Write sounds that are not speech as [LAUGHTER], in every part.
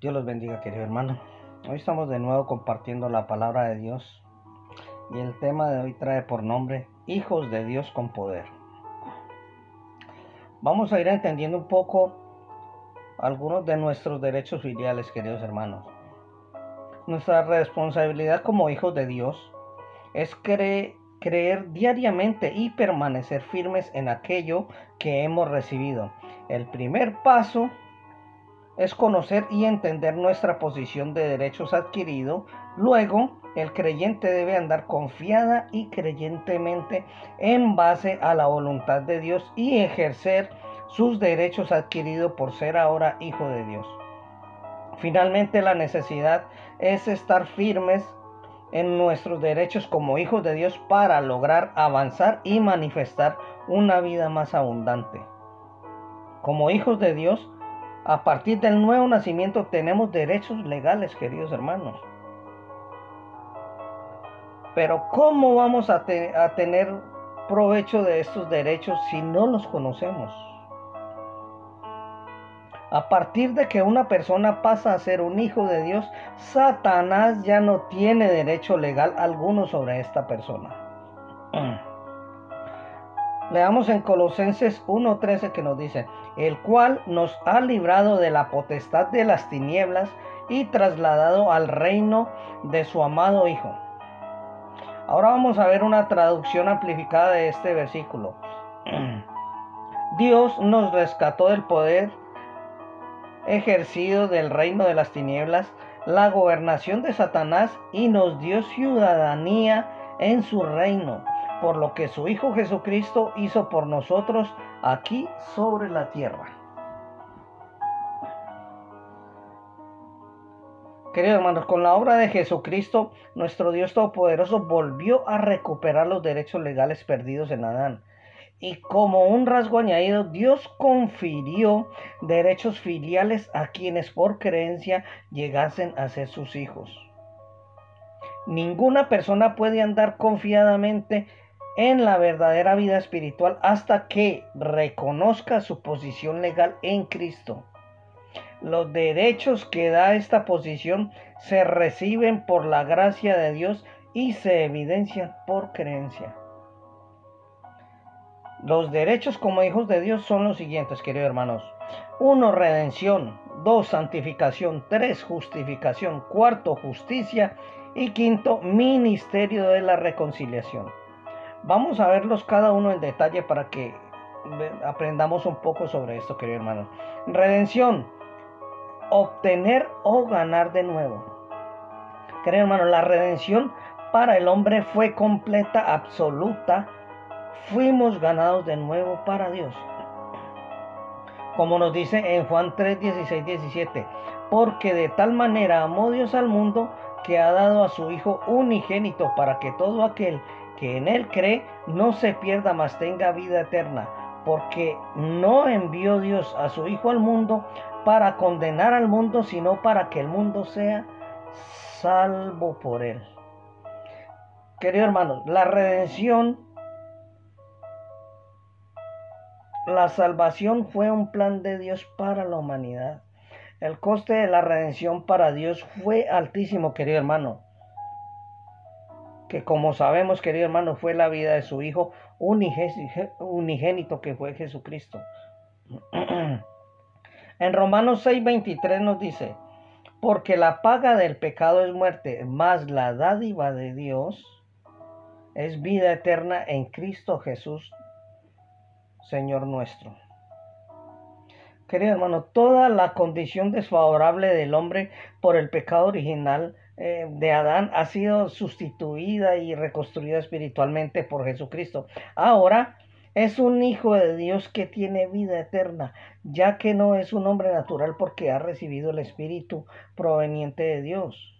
Dios los bendiga, querido hermano. Hoy estamos de nuevo compartiendo la palabra de Dios y el tema de hoy trae por nombre Hijos de Dios con poder. Vamos a ir entendiendo un poco algunos de nuestros derechos filiales, queridos hermanos. Nuestra responsabilidad como hijos de Dios es creer diariamente y permanecer firmes en aquello que hemos recibido. El primer paso es conocer y entender nuestra posición de derechos adquiridos. Luego, el creyente debe andar confiada y creyentemente en base a la voluntad de Dios y ejercer sus derechos adquiridos por ser ahora hijo de Dios. Finalmente, la necesidad es estar firmes en nuestros derechos como hijos de Dios para lograr avanzar y manifestar una vida más abundante. Como hijos de Dios, a partir del nuevo nacimiento tenemos derechos legales, queridos hermanos. Pero ¿cómo vamos a, tener provecho de estos derechos si no los conocemos? A partir de que una persona pasa a ser un hijo de Dios, Satanás ya no tiene derecho legal alguno sobre esta persona. [CLEARS THROAT] Leamos en Colosenses 1.13 que nos dice, el cual nos ha librado de la potestad de las tinieblas y trasladado al reino de su amado Hijo. Ahora vamos a ver una traducción amplificada de este versículo. [CLEARS THROAT] Dios nos rescató del poder ejercido del reino de las tinieblas, la gobernación de Satanás y nos dio ciudadanía en su reino por lo que su Hijo Jesucristo hizo por nosotros aquí sobre la tierra. Queridos hermanos, con la obra de Jesucristo, nuestro Dios Todopoderoso volvió a recuperar los derechos legales perdidos en Adán. Y como un rasgo añadido, Dios confirió derechos filiales a quienes por creencia llegasen a ser sus hijos. Ninguna persona puede andar confiadamente en la verdadera vida espiritual hasta que reconozca su posición legal en Cristo. Los derechos que da esta posición se reciben por la gracia de Dios y se evidencian por creencia. Los derechos como hijos de Dios son los siguientes, queridos hermanos. 1. Redención. 2. Santificación. 3. Justificación. 4. Justicia. Y quinto, ministerio de la reconciliación. Vamos a verlos cada uno en detalle para que aprendamos un poco sobre esto, queridos hermanos. Redención, obtener o ganar de nuevo. Queridos hermanos, la redención para el hombre fue completa, absoluta. Fuimos ganados de nuevo para Dios. Como nos dice en Juan 3, 16, 17. Porque de tal manera amó Dios al mundo que ha dado a su Hijo unigénito para que todo aquel que en él cree no se pierda, mas tenga vida eterna, porque no envió Dios a su Hijo al mundo para condenar al mundo, sino para que el mundo sea salvo por él. Queridos hermanos, la redención, la salvación fue un plan de Dios para la humanidad. El coste de la redención para Dios fue altísimo, querido hermano que como sabemos, querido hermano, fue la vida de su Hijo unigénito que fue Jesucristo. [CLEARS THROAT] en Romanos 6:23 nos dice, porque la paga del pecado es muerte, más la dádiva de Dios es vida eterna en Cristo Jesús, Señor nuestro. Querido hermano, toda la condición desfavorable del hombre por el pecado original eh, de Adán ha sido sustituida y reconstruida espiritualmente por Jesucristo. Ahora es un hijo de Dios que tiene vida eterna, ya que no es un hombre natural porque ha recibido el Espíritu proveniente de Dios.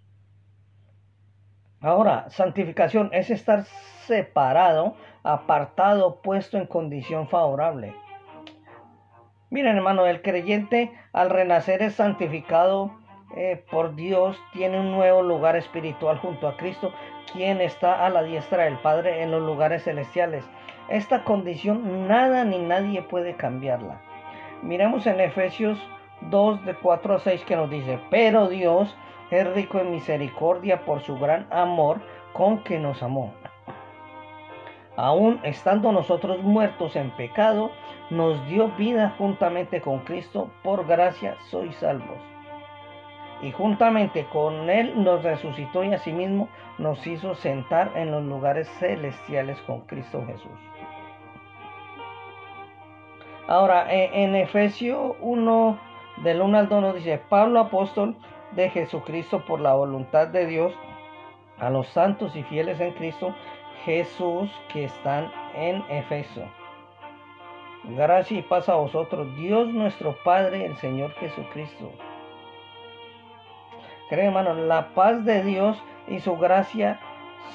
Ahora, santificación es estar separado, apartado, puesto en condición favorable. Miren hermano, el creyente al renacer es santificado eh, por Dios tiene un nuevo lugar espiritual junto a Cristo, quien está a la diestra del Padre en los lugares celestiales. Esta condición nada ni nadie puede cambiarla. Miremos en Efesios 2 de 4 a 6 que nos dice, pero Dios es rico en misericordia por su gran amor con que nos amó. Aún estando nosotros muertos en pecado, nos dio vida juntamente con Cristo, por gracia sois salvos. Y juntamente con Él nos resucitó y asimismo nos hizo sentar en los lugares celestiales con Cristo Jesús. Ahora, e, en Efesios 1, del 1 al 2 nos dice, Pablo apóstol de Jesucristo por la voluntad de Dios, a los santos y fieles en Cristo Jesús que están en Efeso. Gracia y paz a vosotros, Dios nuestro Padre, el Señor Jesucristo. Creen, hermanos, la paz de Dios y su gracia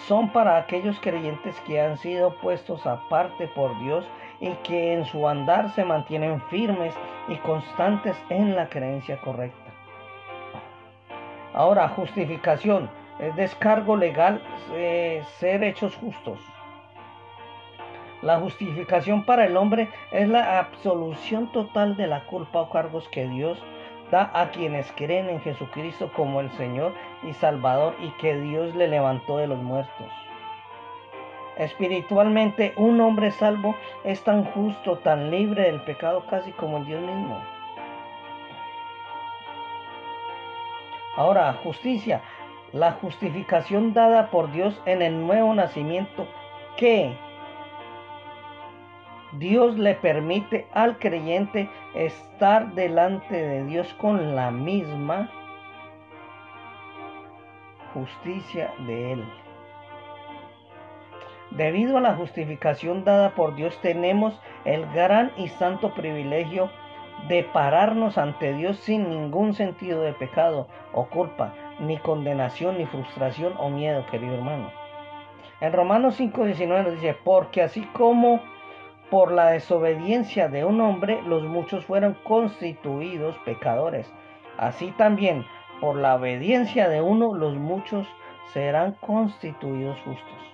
son para aquellos creyentes que han sido puestos aparte por Dios y que en su andar se mantienen firmes y constantes en la creencia correcta. Ahora, justificación es descargo legal, eh, ser hechos justos. La justificación para el hombre es la absolución total de la culpa o cargos que Dios da a quienes creen en Jesucristo como el Señor y Salvador y que Dios le levantó de los muertos. Espiritualmente, un hombre salvo es tan justo, tan libre del pecado casi como el Dios mismo. Ahora, justicia, la justificación dada por Dios en el nuevo nacimiento que Dios le permite al creyente estar delante de Dios con la misma justicia de Él. Debido a la justificación dada por Dios tenemos el gran y santo privilegio de pararnos ante Dios sin ningún sentido de pecado o culpa, ni condenación, ni frustración o miedo, querido hermano. En Romanos 5:19 nos dice, porque así como por la desobediencia de un hombre los muchos fueron constituidos pecadores, así también por la obediencia de uno los muchos serán constituidos justos.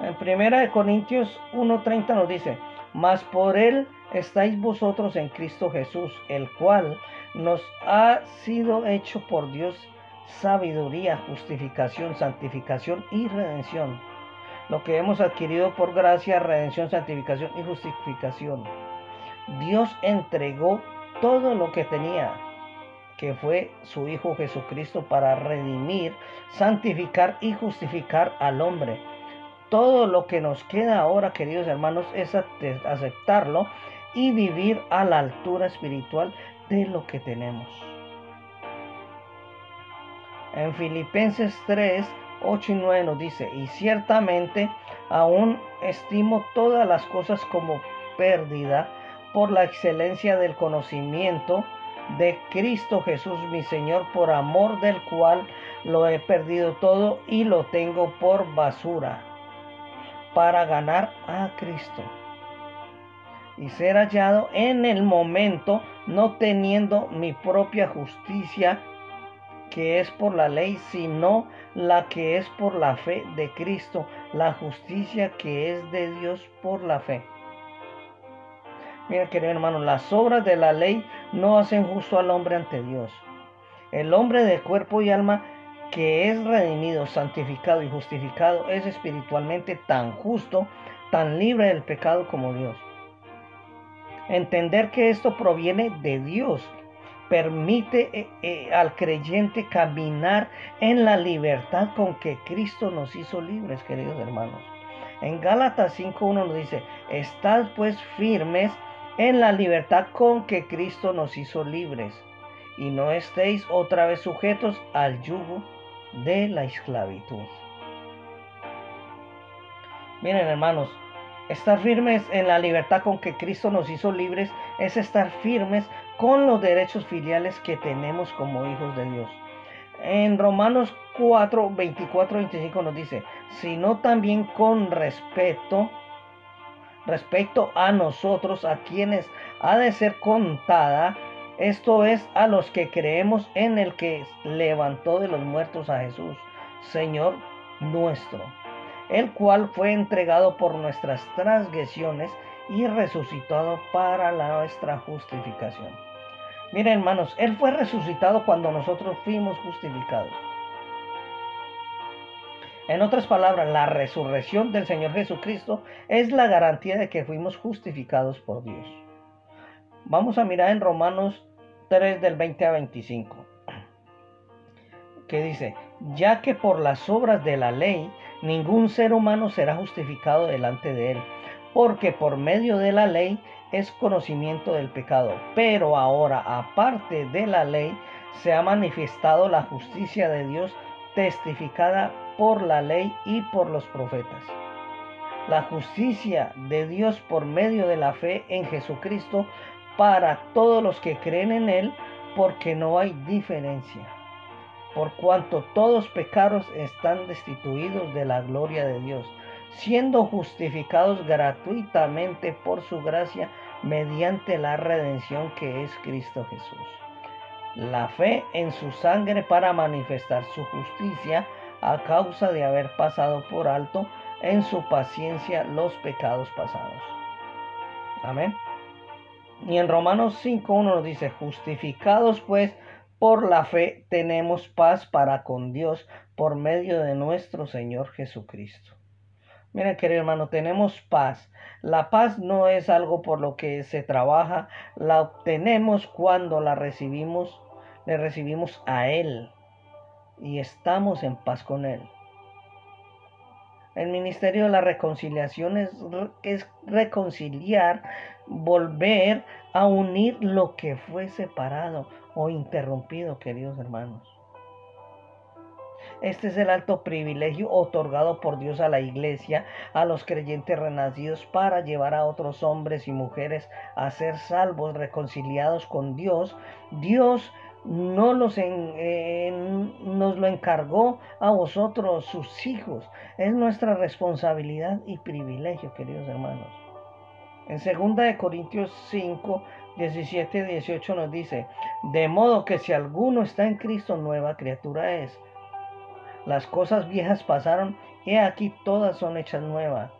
En 1 Corintios 1:30 nos dice, mas por él estáis vosotros en Cristo Jesús, el cual nos ha sido hecho por Dios sabiduría, justificación, santificación y redención. Lo que hemos adquirido por gracia, redención, santificación y justificación. Dios entregó todo lo que tenía, que fue su Hijo Jesucristo, para redimir, santificar y justificar al hombre todo lo que nos queda ahora, queridos hermanos, es aceptarlo y vivir a la altura espiritual de lo que tenemos. En Filipenses 3, 8 y 9 nos dice, y ciertamente aún estimo todas las cosas como pérdida por la excelencia del conocimiento de Cristo Jesús mi Señor, por amor del cual lo he perdido todo y lo tengo por basura para ganar a Cristo y ser hallado en el momento, no teniendo mi propia justicia que es por la ley, sino la que es por la fe de Cristo, la justicia que es de Dios por la fe. Mira, querido hermano, las obras de la ley no hacen justo al hombre ante Dios. El hombre de cuerpo y alma que es redimido, santificado y justificado, es espiritualmente tan justo, tan libre del pecado como Dios. Entender que esto proviene de Dios permite eh, eh, al creyente caminar en la libertad con que Cristo nos hizo libres, queridos hermanos. En Gálatas 5.1 nos dice, estad pues firmes en la libertad con que Cristo nos hizo libres y no estéis otra vez sujetos al yugo de la esclavitud. Miren hermanos, estar firmes en la libertad con que Cristo nos hizo libres es estar firmes con los derechos filiales que tenemos como hijos de Dios. En Romanos 4, 24, 25 nos dice, sino también con respeto, respecto a nosotros, a quienes ha de ser contada esto es a los que creemos en el que levantó de los muertos a Jesús, Señor nuestro, el cual fue entregado por nuestras transgresiones y resucitado para nuestra justificación. Miren hermanos, Él fue resucitado cuando nosotros fuimos justificados. En otras palabras, la resurrección del Señor Jesucristo es la garantía de que fuimos justificados por Dios. Vamos a mirar en Romanos 3 del 20 a 25, que dice, ya que por las obras de la ley ningún ser humano será justificado delante de él, porque por medio de la ley es conocimiento del pecado, pero ahora aparte de la ley se ha manifestado la justicia de Dios testificada por la ley y por los profetas. La justicia de Dios por medio de la fe en Jesucristo para todos los que creen en Él, porque no hay diferencia. Por cuanto todos pecados están destituidos de la gloria de Dios, siendo justificados gratuitamente por su gracia mediante la redención que es Cristo Jesús la fe en su sangre para manifestar su justicia a causa de haber pasado por alto en su paciencia los pecados pasados. Amén. Y en Romanos 5.1 nos dice, justificados pues por la fe tenemos paz para con Dios por medio de nuestro Señor Jesucristo. Mira, querido hermano, tenemos paz. La paz no es algo por lo que se trabaja, la obtenemos cuando la recibimos, le recibimos a Él y estamos en paz con Él. El ministerio de la reconciliación es, es, reconciliar, volver a unir lo que fue separado o interrumpido, queridos hermanos. Este es el alto privilegio otorgado por Dios a la iglesia, a los creyentes renacidos, para llevar a otros hombres y mujeres a ser salvos, reconciliados con Dios. Dios no los nos lo encargó a vosotros, sus hijos. Es nuestra responsabilidad y privilegio, queridos hermanos. En 2 Corintios 5, 17 y 18 nos dice, de modo que si alguno está en Cristo, nueva criatura es. Las cosas viejas pasaron, y aquí todas son hechas nuevas.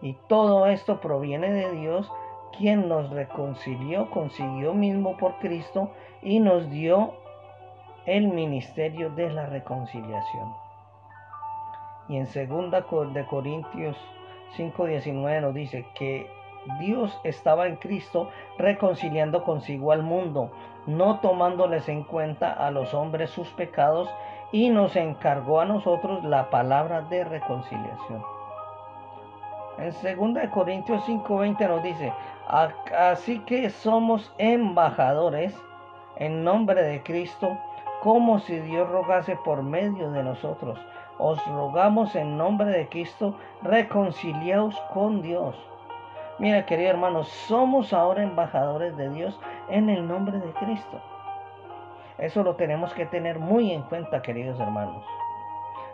Y todo esto proviene de Dios, quien nos reconcilió consiguió mismo por Cristo y nos dio el ministerio de la reconciliación. Y en 2 de Corintios 5:19 nos dice que Dios estaba en Cristo reconciliando consigo al mundo, no tomándoles en cuenta a los hombres sus pecados, y nos encargó a nosotros la palabra de reconciliación. En 2 Corintios 5:20 nos dice, así que somos embajadores en nombre de Cristo, como si Dios rogase por medio de nosotros. Os rogamos en nombre de Cristo, reconciliaos con Dios. Mira, querido hermano, somos ahora embajadores de Dios en el nombre de Cristo. Eso lo tenemos que tener muy en cuenta, queridos hermanos.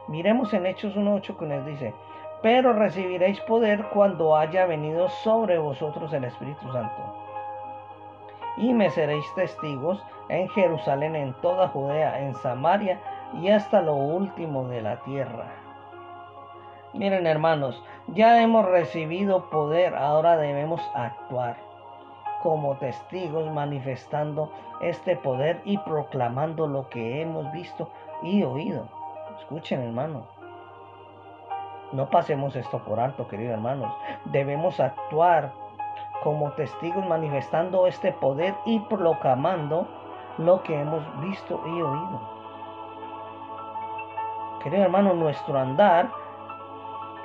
Miremos en Hechos 1.8 que nos dice, pero recibiréis poder cuando haya venido sobre vosotros el Espíritu Santo y me seréis testigos en Jerusalén, en toda Judea, en Samaria y hasta lo último de la tierra. Miren hermanos, ya hemos recibido poder, ahora debemos actuar como testigos manifestando este poder y proclamando lo que hemos visto y oído. Escuchen hermanos. No pasemos esto por alto, queridos hermanos. Debemos actuar como testigos manifestando este poder y proclamando lo que hemos visto y oído. Querido hermano, nuestro andar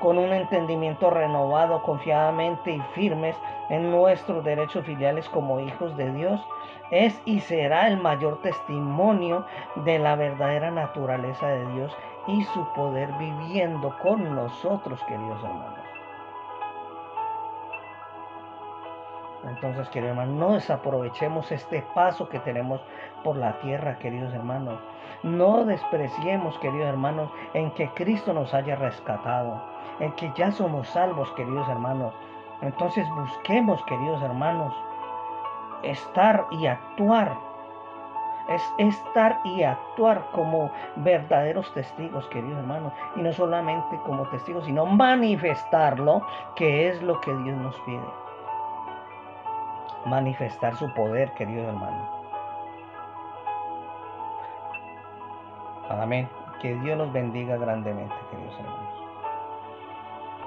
con un entendimiento renovado, confiadamente y firmes en nuestros derechos filiales como hijos de Dios, es y será el mayor testimonio de la verdadera naturaleza de Dios y su poder viviendo con nosotros, queridos hermanos. Entonces, queridos hermanos, no desaprovechemos este paso que tenemos por la tierra, queridos hermanos. No despreciemos, queridos hermanos, en que Cristo nos haya rescatado, en que ya somos salvos, queridos hermanos. Entonces busquemos, queridos hermanos, estar y actuar. Es estar y actuar como verdaderos testigos, queridos hermanos. Y no solamente como testigos, sino manifestarlo, que es lo que Dios nos pide. Manifestar su poder, queridos hermanos. Amén. Que Dios los bendiga grandemente, queridos hermanos.